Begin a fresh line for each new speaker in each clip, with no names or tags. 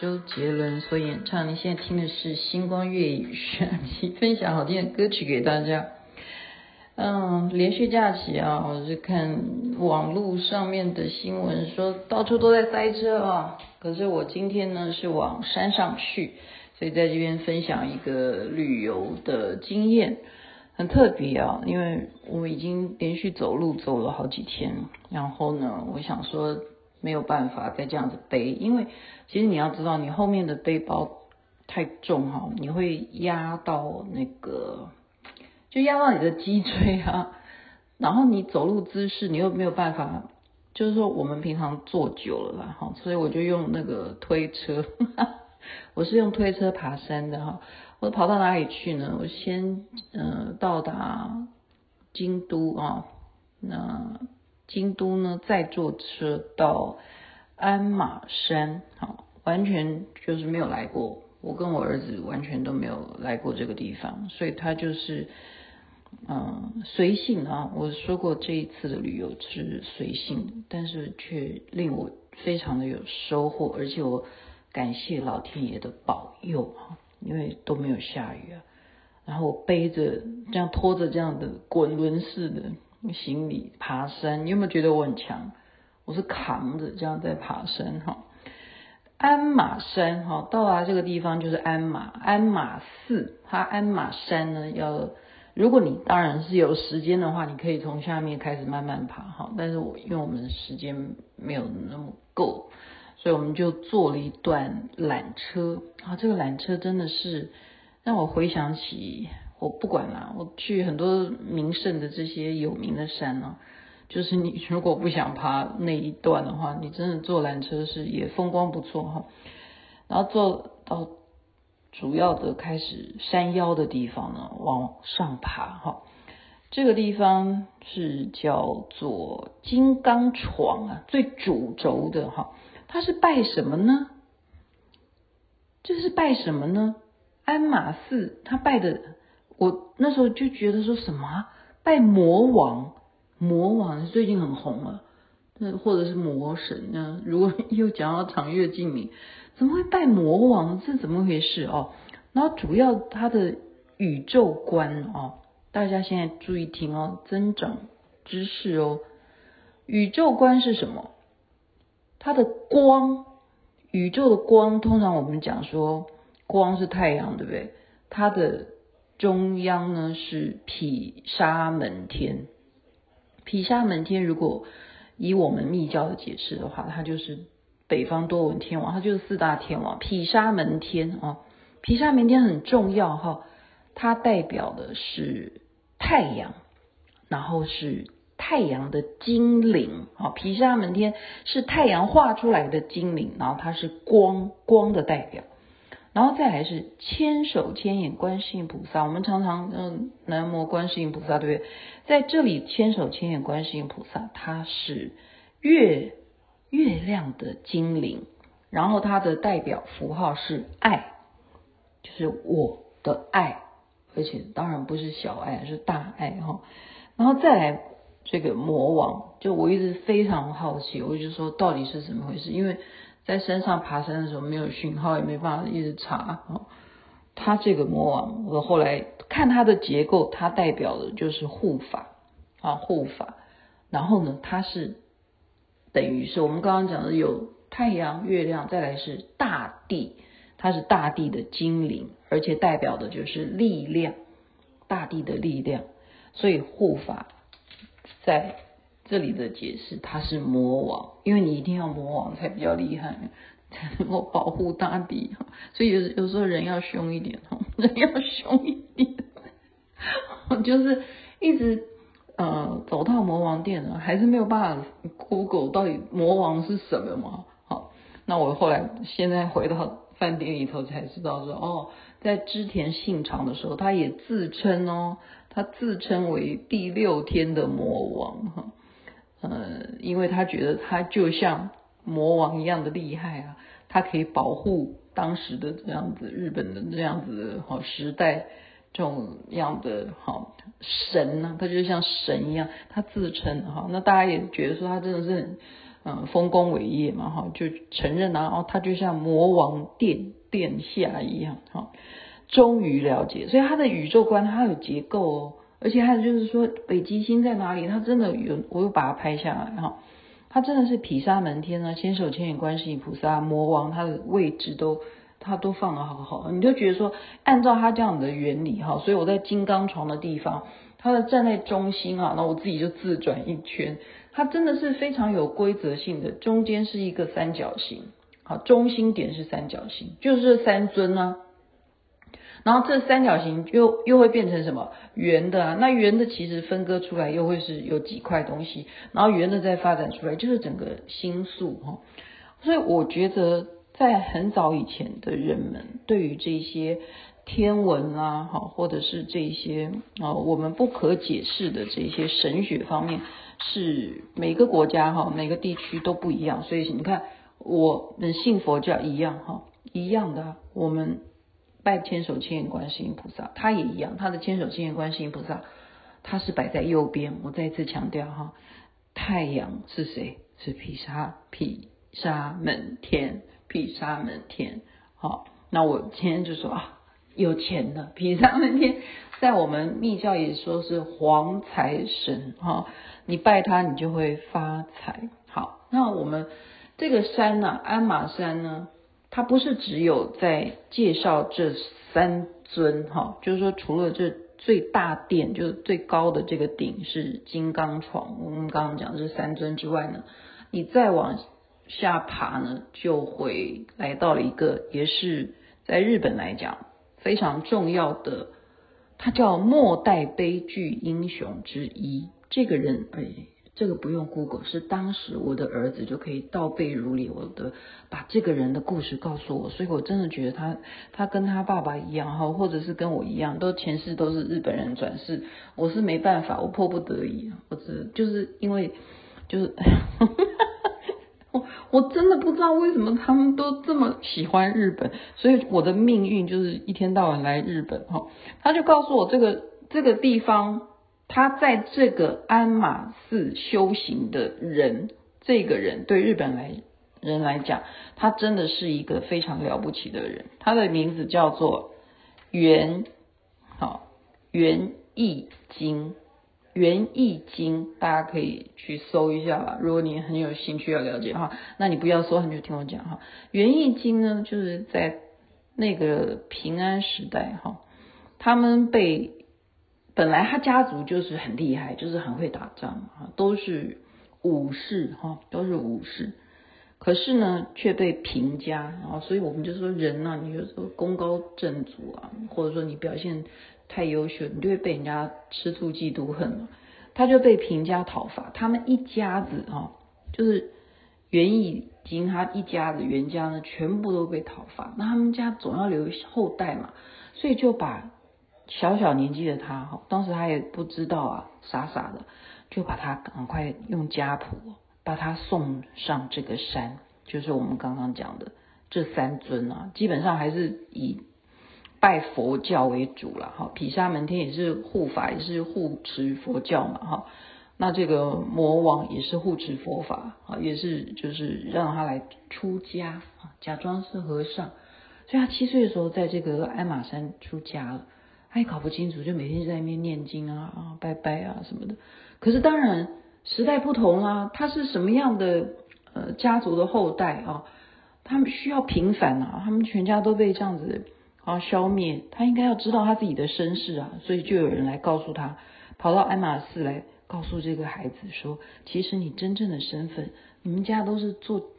周杰伦所演唱。你现在听的是《星光乐语》，分享好听的歌曲给大家。嗯，连续假期啊，我是看网络上面的新闻说到处都在塞车啊。可是我今天呢是往山上去，所以在这边分享一个旅游的经验，很特别啊，因为我已经连续走路走了好几天，然后呢，我想说。没有办法再这样子背，因为其实你要知道，你后面的背包太重哈，你会压到那个，就压到你的脊椎啊。然后你走路姿势，你又没有办法，就是说我们平常坐久了啦哈，所以我就用那个推车，我是用推车爬山的哈。我跑到哪里去呢？我先呃到达京都啊，那。京都呢，再坐车到鞍马山，好，完全就是没有来过。我跟我儿子完全都没有来过这个地方，所以他就是嗯随性啊。我说过这一次的旅游是随性，但是却令我非常的有收获，而且我感谢老天爷的保佑啊，因为都没有下雨啊。然后我背着这样拖着这样的滚轮式的。行李爬山，你有没有觉得我很强？我是扛着这样在爬山哈。鞍马山哈，到达这个地方就是鞍马鞍马寺。它鞍马山呢，要如果你当然是有时间的话，你可以从下面开始慢慢爬哈。但是我因为我们时间没有那么够，所以我们就坐了一段缆车啊。这个缆车真的是让我回想起。我不管啦，我去很多名胜的这些有名的山呢、就是你如果不想爬那一段的话，你真的坐缆车是也风光不错哈。然后坐到主要的开始山腰的地方呢，往上爬哈。这个地方是叫做金刚床啊，最主轴的哈。它是拜什么呢？这是拜什么呢？鞍马寺，他拜的。我那时候就觉得说什么拜魔王，魔王最近很红了，那或者是魔神呢？如果 又讲到长月烬明，怎么会拜魔王？这怎么回事哦？然后主要他的宇宙观哦，大家现在注意听哦，增长知识哦。宇宙观是什么？它的光，宇宙的光，通常我们讲说光是太阳，对不对？它的中央呢是毗沙门天，毗沙门天如果以我们密教的解释的话，它就是北方多闻天王，它就是四大天王。毗沙门天啊，毗沙门天很重要哈，它代表的是太阳，然后是太阳的精灵啊，毗沙门天是太阳画出来的精灵，然后它是光，光的代表。然后再来是千手千眼观世音菩萨，我们常常嗯南无观世音菩萨，对不对？在这里千手千眼观世音菩萨，它是月月亮的精灵，然后它的代表符号是爱，就是我的爱，而且当然不是小爱，是大爱哈。然后再来这个魔王，就我一直非常好奇，我就说到底是怎么回事？因为在山上爬山的时候没有讯号，也没办法一直查。哦，它这个魔王，我后来看它的结构，它代表的就是护法啊，护法。然后呢，它是等于是我们刚刚讲的有太阳、月亮，再来是大地，它是大地的精灵，而且代表的就是力量，大地的力量。所以护法在这里的解释，他是魔王，因为你一定要魔王才比较厉害，才能够保护大地。所以有有时候人要凶一点，人要凶一点，就是一直呃走到魔王殿了，还是没有办法 Google 到底魔王是什么嘛？好，那我后来现在回到饭店里头才知道说，哦，在织田信长的时候，他也自称哦，他自称为第六天的魔王哈，呃，因为他觉得他就像魔王一样的厉害啊，他可以保护当时的这样子日本的这样子的好时代这种样的好神呢，他就像神一样，他自称哈，那大家也觉得说他真的是嗯丰功伟业嘛哈，就承认啊，哦，他就像魔王殿殿下一样哈。终于了解，所以他的宇宙观他有结构哦，而且还有就是说北极星在哪里，它真的有，我又把它拍下来哈，它真的是毗沙门天啊，千手千眼观世音菩萨、魔王，他的位置都他都放得好好，你就觉得说按照他这样的原理哈，所以我在金刚床的地方，它的站在中心啊，那我自己就自转一圈，它真的是非常有规则性的，中间是一个三角形，好，中心点是三角形，就是这三尊啊。然后这三角形又又会变成什么圆的啊？那圆的其实分割出来又会是有几块东西，然后圆的再发展出来就是整个星宿哈。所以我觉得在很早以前的人们对于这些天文啊哈，或者是这些啊我们不可解释的这些神学方面，是每个国家哈每个地区都不一样。所以你看我们信佛教一样哈，一样的我们。拜千手千眼观世音菩萨，他也一样，他的千手千眼观世音菩萨，他是摆在右边。我再次强调哈，太阳是谁？是毗沙毗沙门天，毗沙门天。好，那我今天就说啊，有钱的毗沙门天，在我们密教也说是黄财神哈，你拜他你就会发财。好，那我们这个山呢、鞍马山呢？它不是只有在介绍这三尊哈，就是说除了这最大殿，就是最高的这个顶是金刚床，我们刚刚讲这三尊之外呢，你再往下爬呢，就会来到了一个也是在日本来讲非常重要的，他叫末代悲剧英雄之一，这个人哎。这个不用 Google，是当时我的儿子就可以倒背如流的把这个人的故事告诉我，所以我真的觉得他他跟他爸爸一样哈，或者是跟我一样，都前世都是日本人转世，我是没办法，我迫不得已，我只就是因为就是 我我真的不知道为什么他们都这么喜欢日本，所以我的命运就是一天到晚来日本哈，他就告诉我这个这个地方。他在这个鞍马寺修行的人，这个人对日本来人来讲，他真的是一个非常了不起的人。他的名字叫做元，好，元义经，元义经，大家可以去搜一下吧。如果你很有兴趣要了解的话，那你不要搜，你就听我讲哈。元义经呢，就是在那个平安时代哈，他们被。本来他家族就是很厉害，就是很会打仗啊，都是武士哈，都是武士。可是呢，却被评价啊，所以我们就说人呢，你就说功高震主啊，或者说你表现太优秀，你就会被人家吃醋嫉妒恨嘛。他就被评家讨伐，他们一家子啊，就是源义经他一家子源家呢，全部都被讨伐。那他们家总要留后代嘛，所以就把。小小年纪的他哈，当时他也不知道啊，傻傻的就把他赶快用家谱把他送上这个山，就是我们刚刚讲的这三尊啊，基本上还是以拜佛教为主了哈。毗沙门天也是护法，也是护持佛教嘛哈。那这个魔王也是护持佛法啊，也是就是让他来出家啊，假装是和尚。所以他七岁的时候在这个鞍马山出家了。他也搞不清楚，就每天就在那边念经啊啊拜拜啊什么的。可是当然时代不同啊，他是什么样的呃家族的后代啊？他们需要平反啊，他们全家都被这样子啊消灭。他应该要知道他自己的身世啊，所以就有人来告诉他，跑到鞍马寺来告诉这个孩子说，其实你真正的身份，你们家都是做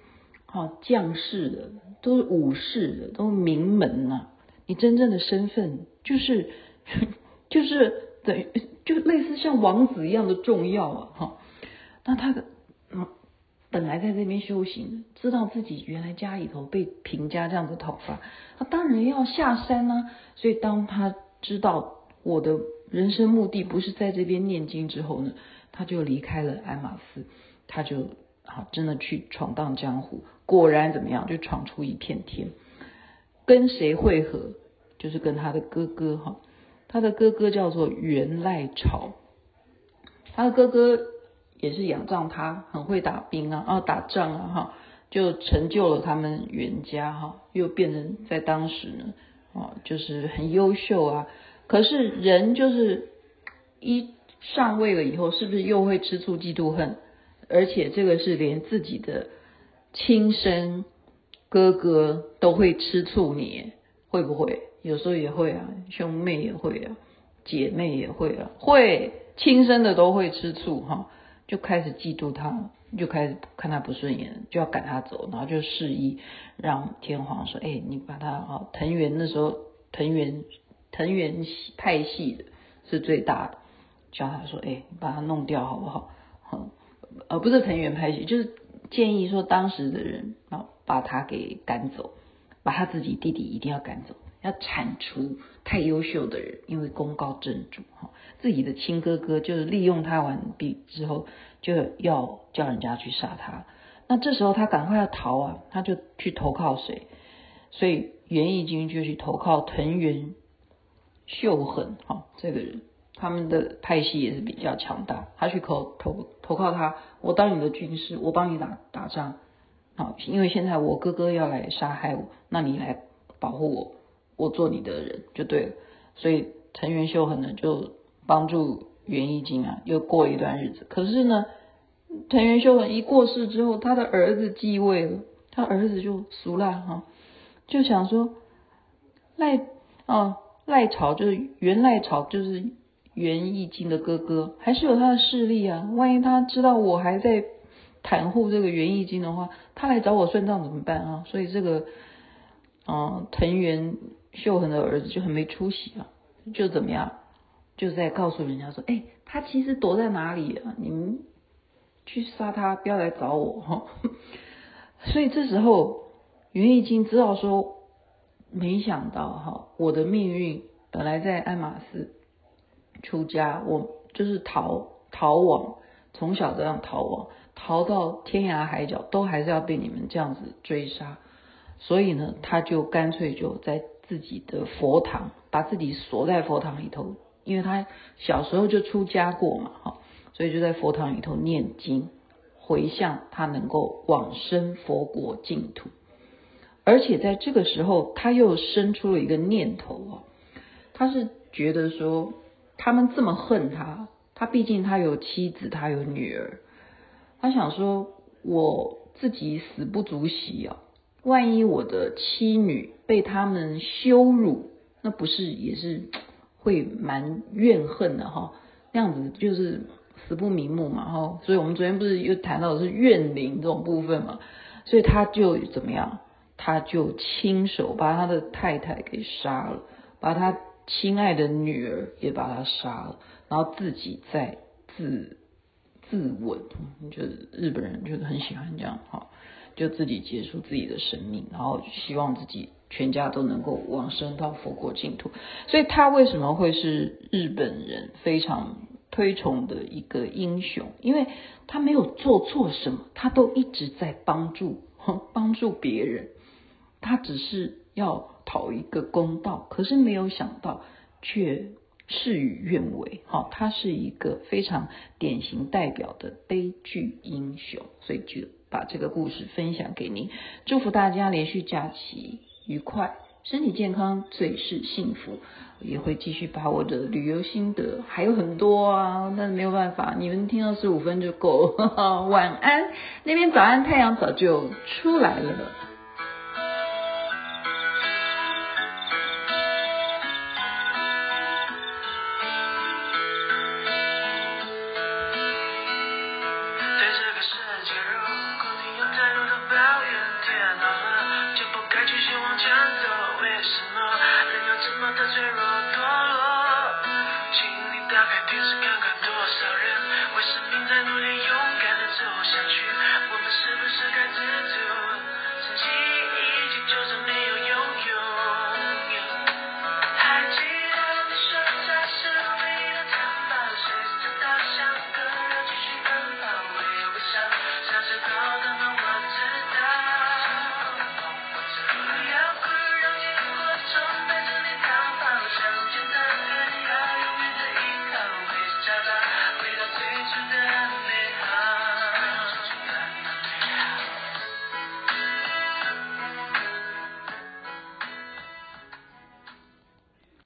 好将士的，都是武士的，都是名门呐、啊。你真正的身份就是 就是等于就类似像王子一样的重要啊！哈，那他的嗯。本来在这边修行，知道自己原来家里头被评价这样子讨伐，他当然要下山啊。所以当他知道我的人生目的不是在这边念经之后呢，他就离开了爱马仕，他就好真的去闯荡江湖。果然怎么样，就闯出一片天。跟谁会合？就是跟他的哥哥哈，他的哥哥叫做元赖朝，他的哥哥。也是仰仗他很会打兵啊，啊打仗啊哈，就成就了他们元家哈，又变成在当时呢，啊就是很优秀啊。可是人就是一上位了以后，是不是又会吃醋嫉妒恨？而且这个是连自己的亲生哥哥都会吃醋你，会不会？有时候也会啊，兄妹也会啊，姐妹也会啊，会亲生的都会吃醋哈。就开始嫉妒他，就开始看他不顺眼，就要赶他走，然后就示意让天皇说：“哎，你把他啊，藤原那时候藤原藤原派系的是最大的，叫他说：哎，把他弄掉好不好？嗯，而不是藤原派系，就是建议说当时的人啊，把他给赶走，把他自己弟弟一定要赶走。”要铲除太优秀的人，因为功高震主哈，自己的亲哥哥就是利用他完毕之后，就要叫人家去杀他。那这时候他赶快要逃啊，他就去投靠谁？所以源义经就去投靠藤原秀衡哈，这个人他们的派系也是比较强大，他去投投投靠他，我当你的军师，我帮你打打仗，好，因为现在我哥哥要来杀害我，那你来保护我。我做你的人就对了，所以藤原秀衡呢就帮助源义经啊，又过一段日子。可是呢，藤原秀衡一过世之后，他的儿子继位了，他儿子就俗了哈，就想说赖啊赖朝就是源赖朝就是源义经的哥哥，还是有他的势力啊。万一他知道我还在袒护这个源义经的话，他来找我算账怎么办啊？所以这个嗯藤原。秀衡的儿子就很没出息啊，就怎么样，就在告诉人家说，哎，他其实躲在哪里啊？你们去杀他，不要来找我哈。所以这时候袁义经知道说，没想到哈，我的命运本来在爱马仕出家，我就是逃逃亡，从小这样逃亡，逃到天涯海角，都还是要被你们这样子追杀。所以呢，他就干脆就在。自己的佛堂，把自己锁在佛堂里头，因为他小时候就出家过嘛，哈，所以就在佛堂里头念经，回向他能够往生佛国净土。而且在这个时候，他又生出了一个念头啊，他是觉得说，他们这么恨他，他毕竟他有妻子，他有女儿，他想说，我自己死不足惜啊。万一我的妻女被他们羞辱，那不是也是会蛮怨恨的哈？那样子就是死不瞑目嘛哈。所以我们昨天不是又谈到的是怨灵这种部分嘛？所以他就怎么样？他就亲手把他的太太给杀了，把他亲爱的女儿也把他杀了，然后自己再自自刎。就是日本人就是很喜欢这样哈。就自己结束自己的生命，然后希望自己全家都能够往生到佛国净土。所以他为什么会是日本人非常推崇的一个英雄？因为他没有做错什么，他都一直在帮助帮助别人，他只是要讨一个公道，可是没有想到却事与愿违。好，他是一个非常典型代表的悲剧英雄，所以就。把这个故事分享给您，祝福大家连续假期愉快，身体健康，最是幸福。也会继续把我的旅游心得还有很多啊，但是没有办法，你们听二十五分就够。晚安，那边早安，太阳早就出来了。